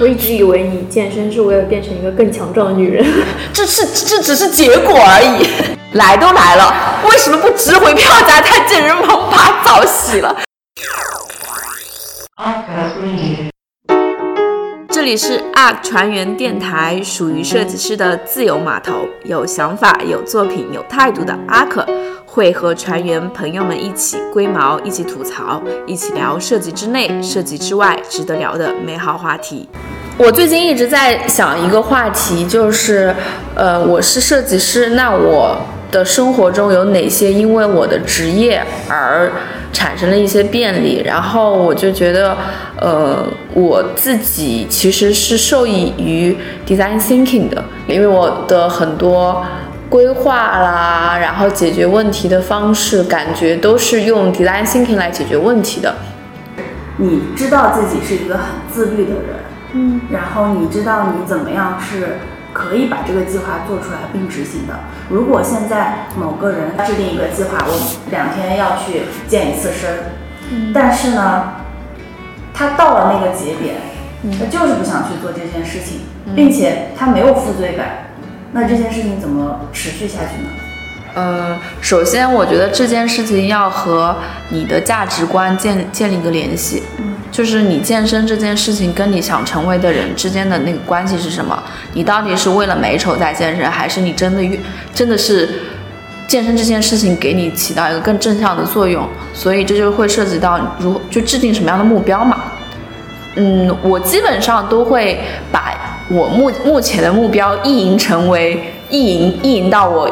我一直以为你健身是为了变成一个更强壮的女人，这是这只是结果而已。来都来了，为什么不值回票价太健身房把澡洗了？这里是 ARK 船员电台，属于设计师的自由码头，有想法、有作品、有态度的 ARK 会和船员朋友们一起龟毛，一起吐槽，一起聊设计之内、设计之外值得聊的美好话题。我最近一直在想一个话题，就是，呃，我是设计师，那我的生活中有哪些因为我的职业而产生了一些便利？然后我就觉得，呃，我自己其实是受益于 design thinking 的，因为我的很多规划啦，然后解决问题的方式，感觉都是用 design thinking 来解决问题的。你知道自己是一个很自律的人，嗯，然后你知道你怎么样是可以把这个计划做出来并执行的。如果现在某个人制定一个计划，我两天要去健一次身，嗯，但是呢，他到了那个节点，他就是不想去做这件事情，并且他没有负罪感，那这件事情怎么持续下去呢？呃，首先我觉得这件事情要和你的价值观建建立一个联系，嗯，就是你健身这件事情跟你想成为的人之间的那个关系是什么？你到底是为了美丑在健身，还是你真的越真的是健身这件事情给你起到一个更正向的作用？所以这就会涉及到如就制定什么样的目标嘛。嗯，我基本上都会把我目目前的目标意淫成为意淫意淫到我。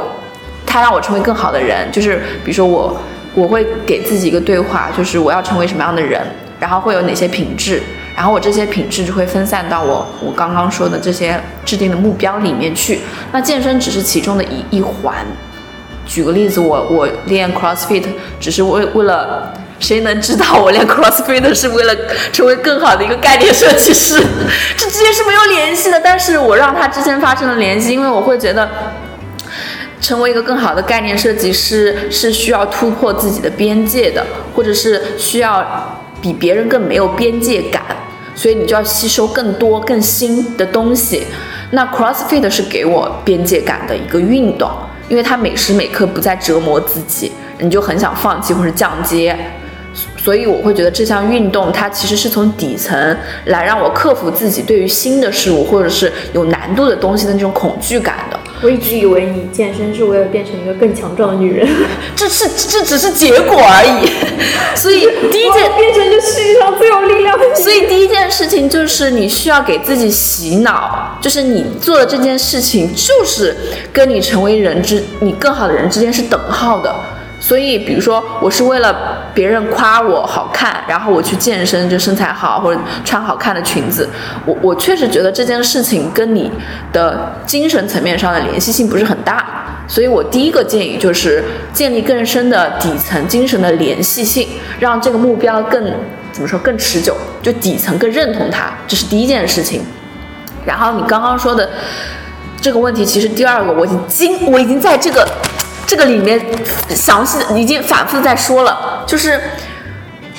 他让我成为更好的人，就是比如说我，我会给自己一个对话，就是我要成为什么样的人，然后会有哪些品质，然后我这些品质就会分散到我我刚刚说的这些制定的目标里面去。那健身只是其中的一一环。举个例子，我我练 CrossFit 只是为为了，谁能知道我练 CrossFit 是为了成为更好的一个概念设计师？这之间是没有联系的，但是我让它之间发生了联系，因为我会觉得。成为一个更好的概念设计师是需要突破自己的边界的，或者是需要比别人更没有边界感，所以你就要吸收更多更新的东西。那 CrossFit 是给我边界感的一个运动，因为它每时每刻不再折磨自己，你就很想放弃或者降阶。所以我会觉得这项运动它其实是从底层来让我克服自己对于新的事物或者是有难度的东西的那种恐惧感的。我一直以为你健身是为了变成一个更强壮的女人，这是这只是结果而已。所以第一件变成这世界上最有力量的女人。所以第一件事情就是你需要给自己洗脑，就是你做的这件事情就是跟你成为人之你更好的人之间是等号的。所以，比如说，我是为了别人夸我好看，然后我去健身，就身材好或者穿好看的裙子。我我确实觉得这件事情跟你的精神层面上的联系性不是很大。所以我第一个建议就是建立更深的底层精神的联系性，让这个目标更怎么说更持久，就底层更认同它，这是第一件事情。然后你刚刚说的这个问题，其实第二个我已经我已经在这个。这个里面详细已经反复在说了，就是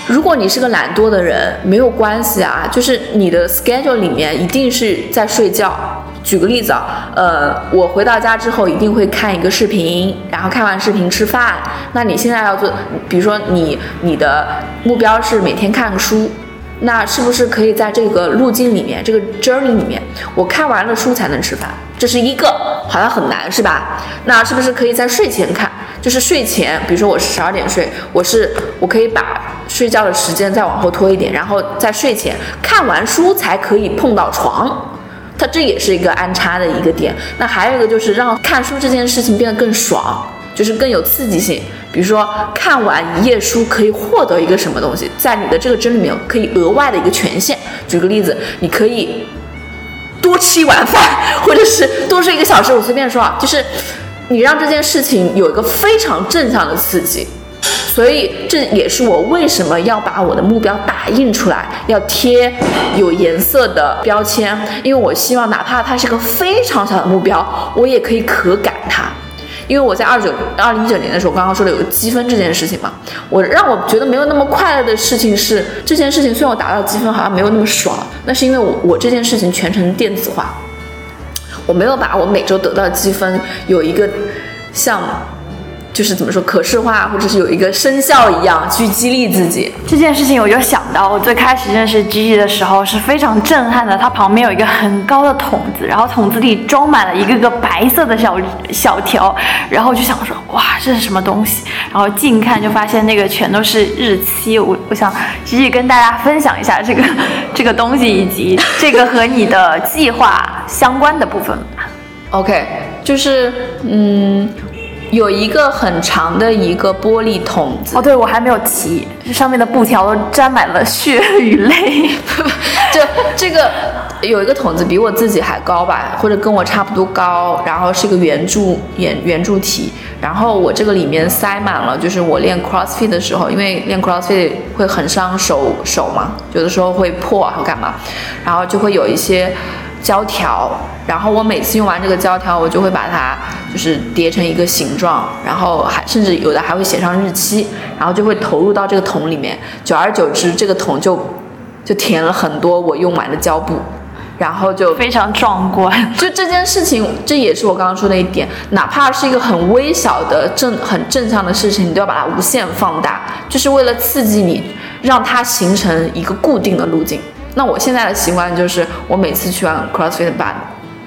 如果你是个懒惰的人，没有关系啊，就是你的 schedule 里面一定是在睡觉。举个例子啊，呃，我回到家之后一定会看一个视频，然后看完视频吃饭。那你现在要做，比如说你你的目标是每天看个书，那是不是可以在这个路径里面，这个 journey 里面，我看完了书才能吃饭？这是一个，好像很难是吧？那是不是可以在睡前看？就是睡前，比如说我是十二点睡，我是我可以把睡觉的时间再往后拖一点，然后在睡前看完书才可以碰到床。它这也是一个安插的一个点。那还有一个就是让看书这件事情变得更爽，就是更有刺激性。比如说看完一页书可以获得一个什么东西，在你的这个针里面可以额外的一个权限。举个例子，你可以吃一碗饭，或者是多睡一个小时。我随便说啊，就是你让这件事情有一个非常正向的刺激。所以这也是我为什么要把我的目标打印出来，要贴有颜色的标签，因为我希望哪怕它是个非常小的目标，我也可以可感它。因为我在二九二零一九年的时候，刚刚说的有个积分这件事情嘛，我让我觉得没有那么快乐的事情是，这件事情虽然我达到积分好像没有那么爽，那是因为我我这件事情全程电子化，我没有把我每周得到的积分有一个像。就是怎么说可视化，或者是有一个生效一样去激励自己。这件事情我就想到，我最开始认识 Gigi 的时候是非常震撼的。它旁边有一个很高的桶子，然后桶子里装满了一个个白色的小小条，然后我就想说，哇，这是什么东西？然后近看就发现那个全都是日期。我我想 Gigi 跟大家分享一下这个 这个东西以及这个和你的计划相关的部分吧。OK，就是嗯。有一个很长的一个玻璃桶子哦，对我还没有提，这上面的布条都沾满了血与泪。就这个有一个桶子比我自己还高吧，或者跟我差不多高，然后是一个圆柱圆圆柱体，然后我这个里面塞满了，就是我练 CrossFit 的时候，因为练 CrossFit 会很伤手手嘛，有的时候会破或干嘛，然后就会有一些。胶条，然后我每次用完这个胶条，我就会把它就是叠成一个形状，然后还甚至有的还会写上日期，然后就会投入到这个桶里面。久而久之，这个桶就 就填了很多我用完的胶布，然后就非常壮观。就这件事情，这也是我刚刚说的一点，哪怕是一个很微小的正很正向的事情，你都要把它无限放大，就是为了刺激你，让它形成一个固定的路径。那我现在的习惯就是，我每次去完 CrossFit 把，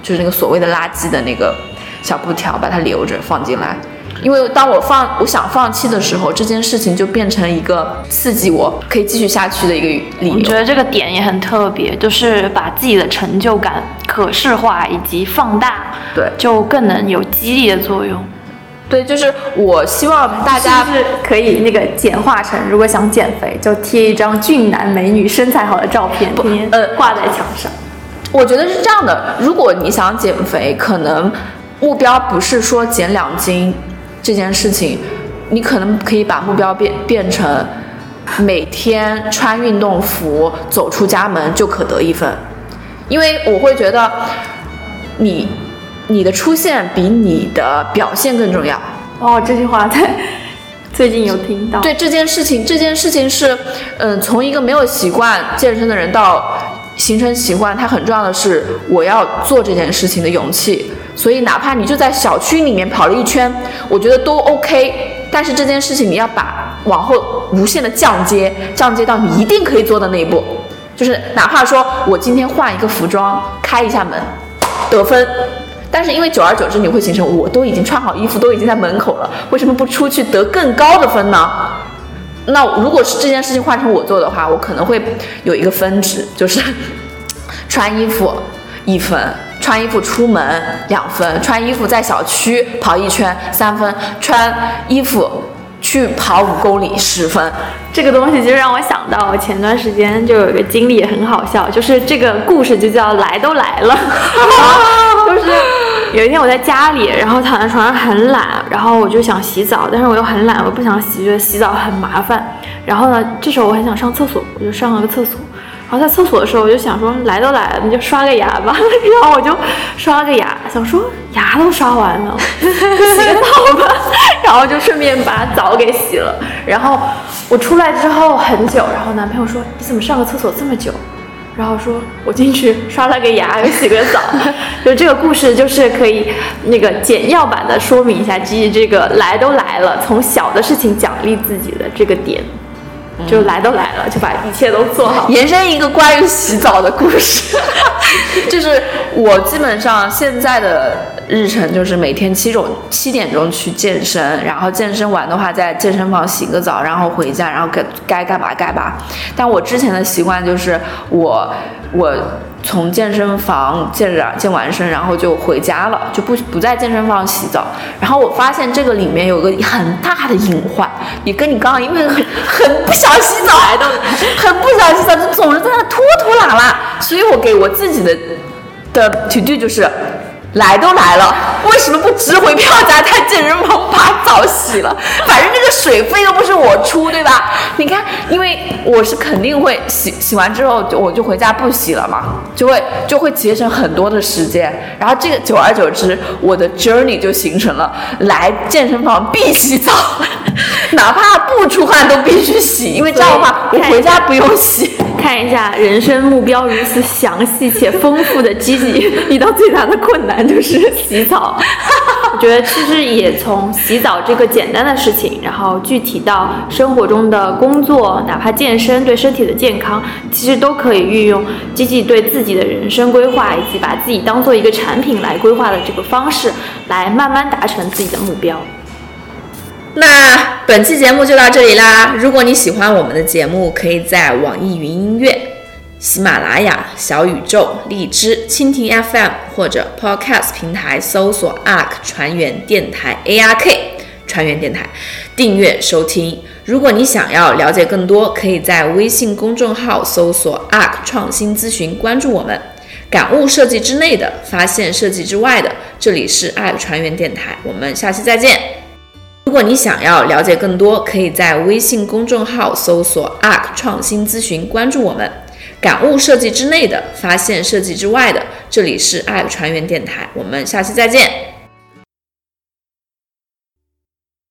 就是那个所谓的垃圾的那个小布条，把它留着放进来，因为当我放我想放弃的时候，这件事情就变成一个刺激我可以继续下去的一个理由。我觉得这个点也很特别，就是把自己的成就感可视化以及放大，对，就更能有激励的作用。对，就是我希望大家是可以那个简化成，如果想减肥，就贴一张俊男美女身材好的照片，天呃挂在墙上。我觉得是这样的，如果你想减肥，可能目标不是说减两斤这件事情，你可能可以把目标变变成每天穿运动服走出家门就可得一分，因为我会觉得你。你的出现比你的表现更重要哦，这句话在最近有听到。对这件事情，这件事情是，嗯，从一个没有习惯健身的人到形成习惯，它很重要的是我要做这件事情的勇气。所以，哪怕你就在小区里面跑了一圈，我觉得都 OK。但是这件事情你要把往后无限的降阶，降阶到你一定可以做的那一步，就是哪怕说我今天换一个服装，开一下门，得分。但是因为久而久之，你会形成我都已经穿好衣服，都已经在门口了，为什么不出去得更高的分呢？那如果是这件事情换成我做的话，我可能会有一个分值，就是 穿衣服一分，穿衣服出门两分，穿衣服在小区跑一圈三分，穿衣服去跑五公里十分。这个东西就让我想到前段时间就有一个经历也很好笑，就是这个故事就叫来都来了，就是。有一天我在家里，然后躺在床上很懒，然后我就想洗澡，但是我又很懒，我不想洗，觉得洗澡很麻烦。然后呢，这时候我很想上厕所，我就上了个厕所。然后在厕所的时候，我就想说，来都来了，你就刷个牙吧。然后我就刷了个牙，想说牙都刷完了，洗个澡吧。然后就顺便把澡给洗了。然后我出来之后很久，然后男朋友说，你怎么上个厕所这么久？然后说，我进去刷了个牙，又洗个澡，就这个故事就是可以那个简要版的说明一下，基于这个来都来了，从小的事情奖励自己的这个点。就来都来了，就把一切都做好。延伸一个关于洗澡的故事，就是我基本上现在的日程就是每天七种七点钟去健身，然后健身完的话在健身房洗个澡，然后回家，然后该该干嘛干嘛。但我之前的习惯就是我我。从健身房健着健完身，然后就回家了，就不不在健身房洗澡。然后我发现这个里面有个很大的隐患，也跟你刚刚因为很很不想洗澡，都很不想洗澡，就总是在那拖拖拉拉。所以我给我自己的的 to do 就是。来都来了，为什么不值回票价在健身房把澡洗了？反正这个水费又不是我出，对吧？你看，因为我是肯定会洗，洗完之后就我就回家不洗了嘛，就会就会节省很多的时间。然后这个久而久之，我的 journey 就形成了来健身房必洗澡，哪怕不出汗都必须洗，因为这样的话我回家不用洗。看一下人生目标如此详细且丰富的 Gigi，遇到最大的困难就是洗澡。我觉得其实也从洗澡这个简单的事情，然后具体到生活中的工作，哪怕健身对身体的健康，其实都可以运用 Gigi 对自己的人生规划，以及把自己当做一个产品来规划的这个方式，来慢慢达成自己的目标。那本期节目就到这里啦！如果你喜欢我们的节目，可以在网易云音乐、喜马拉雅、小宇宙、荔枝、蜻蜓 FM 或者 Podcast 平台搜索 ARK 船员电台 ARK 船员电台订阅收听。如果你想要了解更多，可以在微信公众号搜索 ARK 创新咨询，关注我们。感悟设计之内的，发现设计之外的。这里是 ARK 船员电台，我们下期再见。如果你想要了解更多，可以在微信公众号搜索 “ARK 创新咨询”，关注我们。感悟设计之内的，发现设计之外的。这里是 ARK 船员电台，我们下期再见。